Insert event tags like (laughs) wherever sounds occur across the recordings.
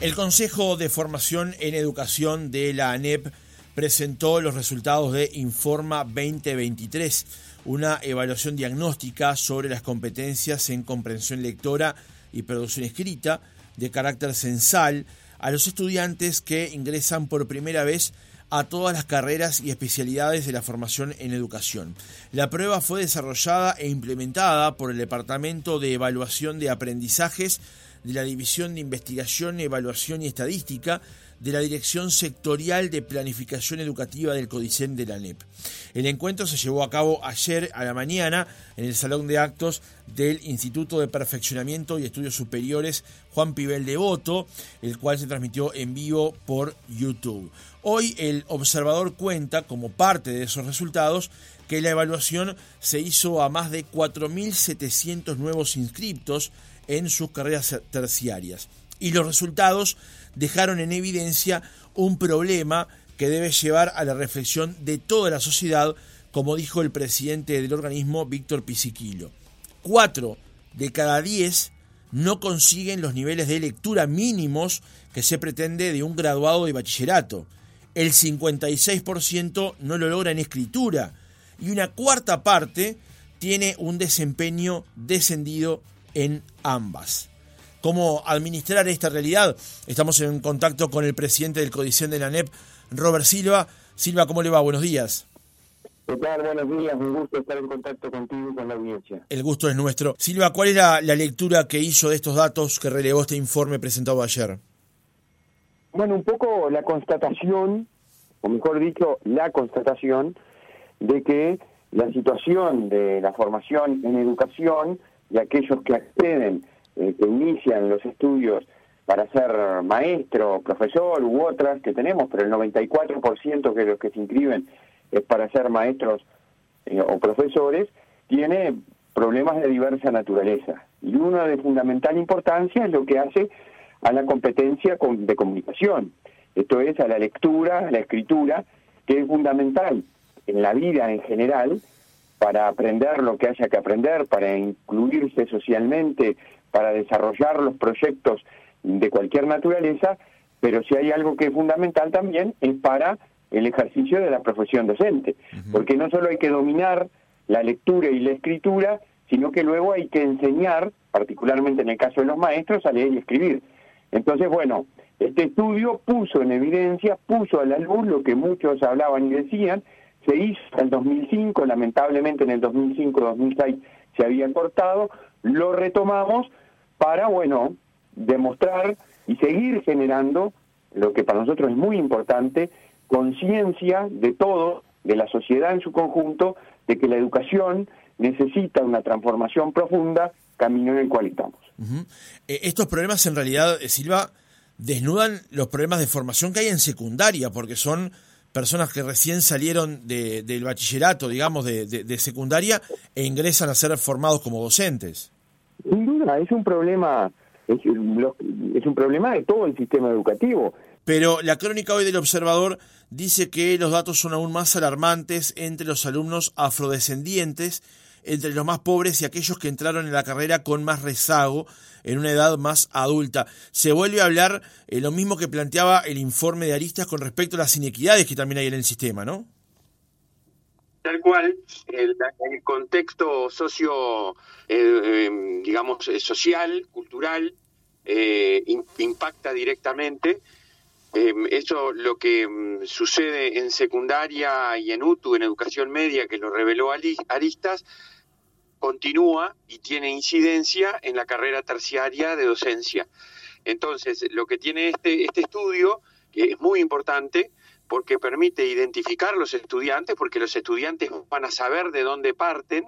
El Consejo de Formación en Educación de la ANEP presentó los resultados de Informa 2023, una evaluación diagnóstica sobre las competencias en comprensión lectora y producción escrita de carácter censal a los estudiantes que ingresan por primera vez a todas las carreras y especialidades de la formación en educación. La prueba fue desarrollada e implementada por el Departamento de Evaluación de Aprendizajes de la División de Investigación, Evaluación y Estadística de la Dirección Sectorial de Planificación Educativa del Codicen de la NEP. El encuentro se llevó a cabo ayer a la mañana en el Salón de Actos del Instituto de Perfeccionamiento y Estudios Superiores Juan Pibel de Voto, el cual se transmitió en vivo por YouTube. Hoy el observador cuenta como parte de esos resultados que la evaluación se hizo a más de 4.700 nuevos inscriptos en sus carreras terciarias. Y los resultados dejaron en evidencia un problema que debe llevar a la reflexión de toda la sociedad, como dijo el presidente del organismo, Víctor Pisiquilo. Cuatro de cada diez no consiguen los niveles de lectura mínimos que se pretende de un graduado de bachillerato. El 56% no lo logra en escritura y una cuarta parte tiene un desempeño descendido en ambas. ¿Cómo administrar esta realidad? Estamos en contacto con el presidente del Codicen de la NEP, Robert Silva. Silva, ¿cómo le va? Buenos días. ¿Qué tal? Buenos días, un gusto estar en contacto contigo y con la audiencia. El gusto es nuestro. Silva, ¿cuál era la lectura que hizo de estos datos que relevó este informe presentado ayer? Bueno, un poco la constatación, o mejor dicho, la constatación de que la situación de la formación en educación y aquellos que acceden, eh, que inician los estudios para ser maestro, profesor u otras que tenemos, pero el 94% de los que se inscriben es para ser maestros eh, o profesores, tiene problemas de diversa naturaleza. Y uno de fundamental importancia es lo que hace a la competencia de comunicación. Esto es a la lectura, a la escritura, que es fundamental en la vida en general para aprender lo que haya que aprender, para incluirse socialmente, para desarrollar los proyectos de cualquier naturaleza, pero si hay algo que es fundamental también es para el ejercicio de la profesión docente, porque no solo hay que dominar la lectura y la escritura, sino que luego hay que enseñar, particularmente en el caso de los maestros, a leer y escribir. Entonces, bueno, este estudio puso en evidencia, puso a la luz lo que muchos hablaban y decían, se hizo en el 2005, lamentablemente en el 2005-2006 se había cortado, lo retomamos para, bueno, demostrar y seguir generando lo que para nosotros es muy importante, conciencia de todo, de la sociedad en su conjunto, de que la educación necesita una transformación profunda, camino en el cual estamos. Eh, estos problemas en realidad, eh, Silva, desnudan los problemas de formación que hay en secundaria, porque son personas que recién salieron de, del bachillerato, digamos, de, de, secundaria, e ingresan a ser formados como docentes. Sin duda, es un problema, es, es un problema de todo el sistema educativo. Pero la crónica hoy del observador dice que los datos son aún más alarmantes entre los alumnos afrodescendientes entre los más pobres y aquellos que entraron en la carrera con más rezago en una edad más adulta. Se vuelve a hablar eh, lo mismo que planteaba el informe de Aristas con respecto a las inequidades que también hay en el sistema, ¿no? Tal cual, el, contexto socio, eh, em, digamos, eh, social, cultural, impacta directamente em, eso lo que em, sucede en secundaria y en UTU, en educación media, que lo reveló Aristas, continúa y tiene incidencia en la carrera terciaria de docencia. Entonces, lo que tiene este, este estudio, que es muy importante, porque permite identificar los estudiantes, porque los estudiantes van a saber de dónde parten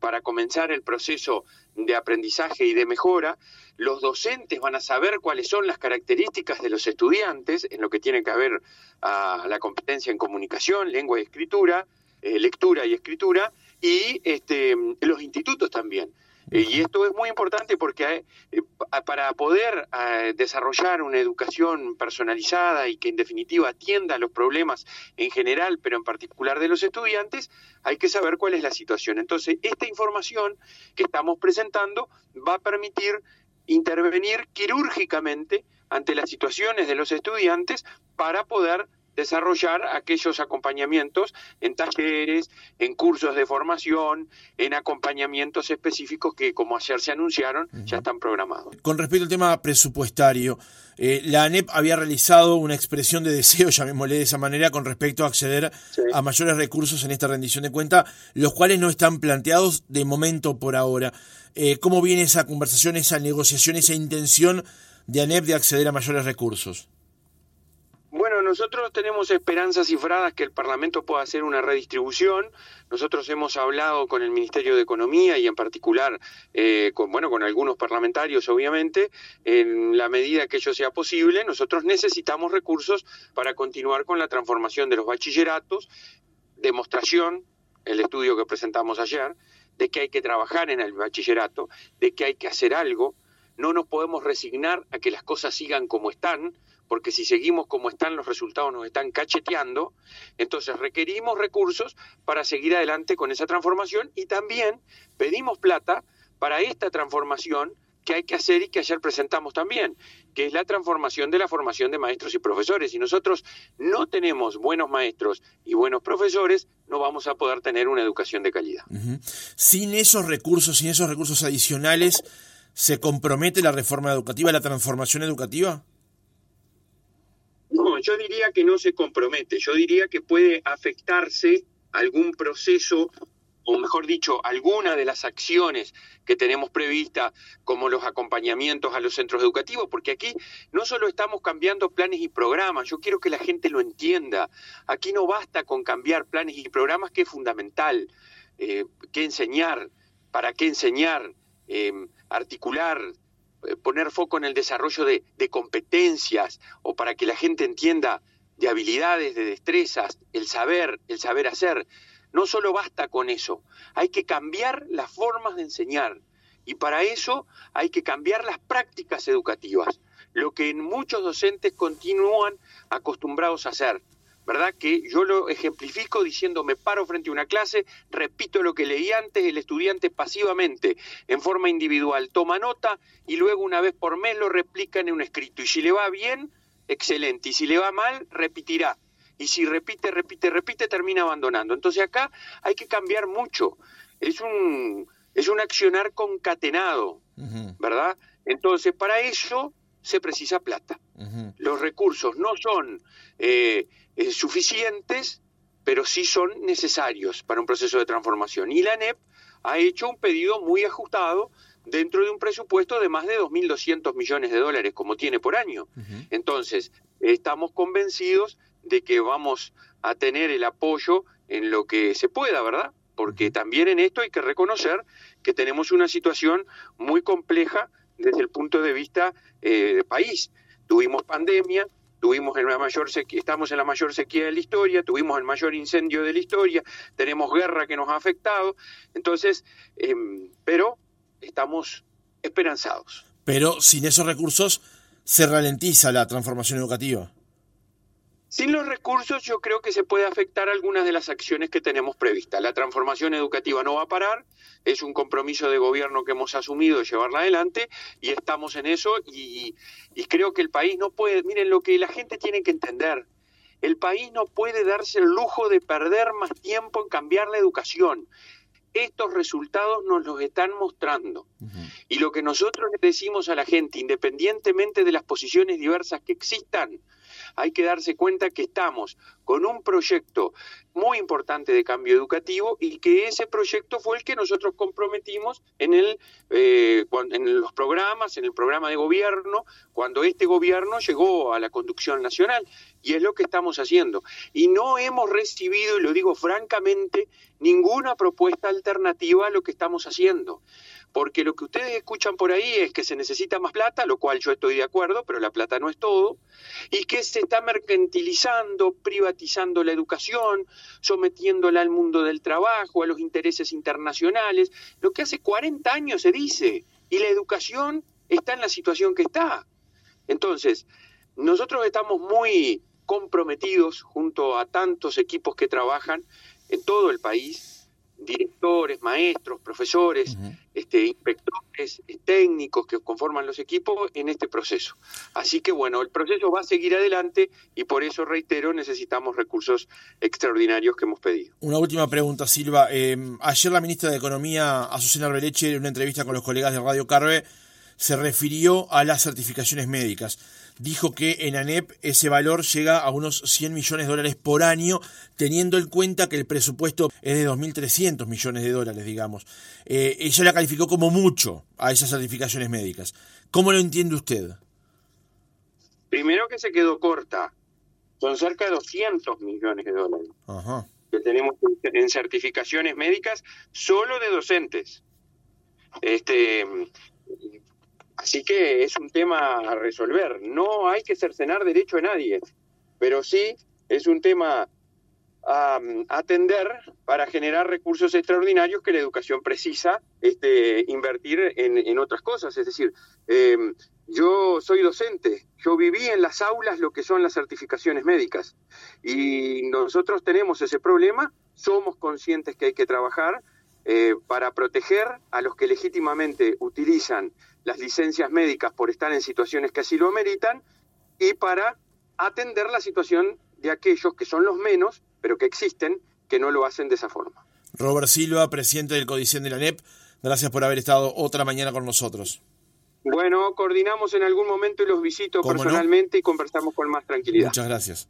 para comenzar el proceso de aprendizaje y de mejora, los docentes van a saber cuáles son las características de los estudiantes en lo que tiene que ver a la competencia en comunicación, lengua y escritura, eh, lectura y escritura, y este, los institutos también. Eh, y esto es muy importante porque eh, para poder desarrollar una educación personalizada y que en definitiva atienda los problemas en general, pero en particular de los estudiantes, hay que saber cuál es la situación. Entonces, esta información que estamos presentando va a permitir intervenir quirúrgicamente ante las situaciones de los estudiantes para poder desarrollar aquellos acompañamientos en talleres, en cursos de formación, en acompañamientos específicos que, como ayer se anunciaron, ya están programados. Con respecto al tema presupuestario, eh, la ANEP había realizado una expresión de deseo, (laughs) llamémosle de esa manera, con respecto a acceder a mayores recursos en esta rendición de cuenta, los cuales no están planteados de momento por ahora. Eh, ¿Cómo viene esa conversación, esa negociación, esa intención de ANEP de acceder a mayores recursos? Nosotros tenemos esperanzas cifradas que el Parlamento pueda hacer una redistribución. Nosotros hemos hablado con el Ministerio de Economía y en particular eh, con, bueno, con algunos parlamentarios, obviamente, en la medida que ello sea posible. Nosotros necesitamos recursos para continuar con la transformación de los bachilleratos, demostración, el estudio que presentamos ayer, de que hay que trabajar en el bachillerato, de que hay que hacer algo. No nos podemos resignar a que las cosas sigan como están porque si seguimos como están los resultados nos están cacheteando, entonces requerimos recursos para seguir adelante con esa transformación y también pedimos plata para esta transformación que hay que hacer y que ayer presentamos también, que es la transformación de la formación de maestros y profesores. Si nosotros no tenemos buenos maestros y buenos profesores, no vamos a poder tener una educación de calidad. Sin esos recursos, sin esos recursos adicionales, ¿se compromete la reforma educativa, la transformación educativa? Yo diría que no se compromete, yo diría que puede afectarse algún proceso o mejor dicho, alguna de las acciones que tenemos previstas, como los acompañamientos a los centros educativos, porque aquí no solo estamos cambiando planes y programas, yo quiero que la gente lo entienda, aquí no basta con cambiar planes y programas, que es fundamental, eh, qué enseñar, para qué enseñar, eh, articular poner foco en el desarrollo de, competencias o para que la gente entienda de habilidades, de destrezas, el saber, el saber hacer. No solo basta con eso, hay que cambiar las formas de enseñar y para eso hay que cambiar las prácticas educativas, lo que en muchos docentes continúan acostumbrados a hacer. ¿Verdad? Que yo lo ejemplifico diciendo me paro frente a una clase, repito lo que leí antes, el estudiante pasivamente, en forma individual, toma nota y luego una vez por mes lo replica en un escrito. Y si le va bien, excelente. Y si le va mal, repetirá. Y si repite, repite, repite, termina abandonando. Entonces acá hay que cambiar mucho. Es un, es un accionar concatenado, ¿verdad? Entonces para eso se precisa plata. Los recursos no son eh, eh, suficientes, pero sí son necesarios para un proceso de transformación. Y la ANEP ha hecho un pedido muy ajustado dentro de un presupuesto de más de 2.200 millones de dólares, como tiene por año. Entonces, estamos convencidos de que vamos a tener el apoyo en lo que se pueda, ¿verdad? Porque también en esto hay que reconocer que tenemos una situación muy compleja desde el punto de vista eh, país. Tuvimos pandemia, tuvimos mayor estamos en la mayor sequía de la historia, tuvimos el mayor incendio de la historia, tenemos guerra que nos ha afectado, entonces, em, pero estamos esperanzados. Pero sin esos recursos se ralentiza la transformación educativa. Sin los recursos yo creo que se puede afectar algunas de las acciones que tenemos previstas. La transformación educativa no va a parar, es un compromiso de gobierno que hemos asumido de llevarla adelante y estamos en eso y, y creo que el país no puede, miren lo que la gente tiene que entender, el país no puede darse el lujo de perder más tiempo en cambiar la educación. Estos resultados nos los están mostrando. Y lo que nosotros le decimos a la gente, independientemente de las posiciones diversas que existan, hay que darse cuenta que estamos con un proyecto muy importante de cambio educativo y que ese proyecto fue el que nosotros comprometimos en, el, eh, en los programas, en el programa de gobierno, cuando este gobierno llegó a la conducción nacional. Y es lo que estamos haciendo. Y no hemos recibido, y lo digo francamente, ninguna propuesta alternativa a lo que estamos haciendo porque lo que ustedes escuchan por ahí es que se necesita más plata, lo cual yo estoy de acuerdo, pero la plata no es todo, y que se está mercantilizando, privatizando la educación, sometiéndola al mundo del trabajo, a los intereses internacionales, lo que hace 40 años se dice, y la educación está en la situación que está. Entonces, nosotros estamos muy comprometidos junto a tantos equipos que trabajan en todo el país directores, maestros, profesores, este, inspectores, técnicos que conforman los equipos en este proceso. Así que bueno, el proceso va a seguir adelante y por eso, reitero, necesitamos recursos extraordinarios que hemos pedido. Una última pregunta, Silva. Eh, ayer la ministra de Economía, Azucena Arbeleche, en una entrevista con los colegas de Radio Carve, se refirió a las certificaciones médicas. Dijo que en ANEP ese valor llega a unos 100 millones de dólares por año, teniendo en cuenta que el presupuesto es de 2.300 millones de dólares, digamos. Eh, ella la calificó como mucho a esas certificaciones médicas. ¿Cómo lo entiende usted? Primero que se quedó corta. Son cerca de 200 millones de dólares que tenemos en certificaciones médicas solo de docentes. Este, Así que es un tema a resolver. No hay que cercenar derecho a nadie, pero sí es un tema a, atender para generar recursos extraordinarios que la educación precisa este, invertir en, otras cosas. Es decir, em, yo soy docente, yo viví en las aulas lo que son las certificaciones médicas y nosotros tenemos ese problema, somos conscientes que hay que trabajar eh, para proteger a los que legítimamente utilizan las licencias médicas por estar en situaciones que así lo ameritan y para atender la situación de aquellos que son los menos, pero que existen, que no lo hacen de esa forma. Robert Silva, presidente del Codicen de la NEP, gracias por haber estado otra mañana con nosotros. Bueno, coordinamos en algún momento y los visito personalmente y conversamos con más tranquilidad. Muchas gracias.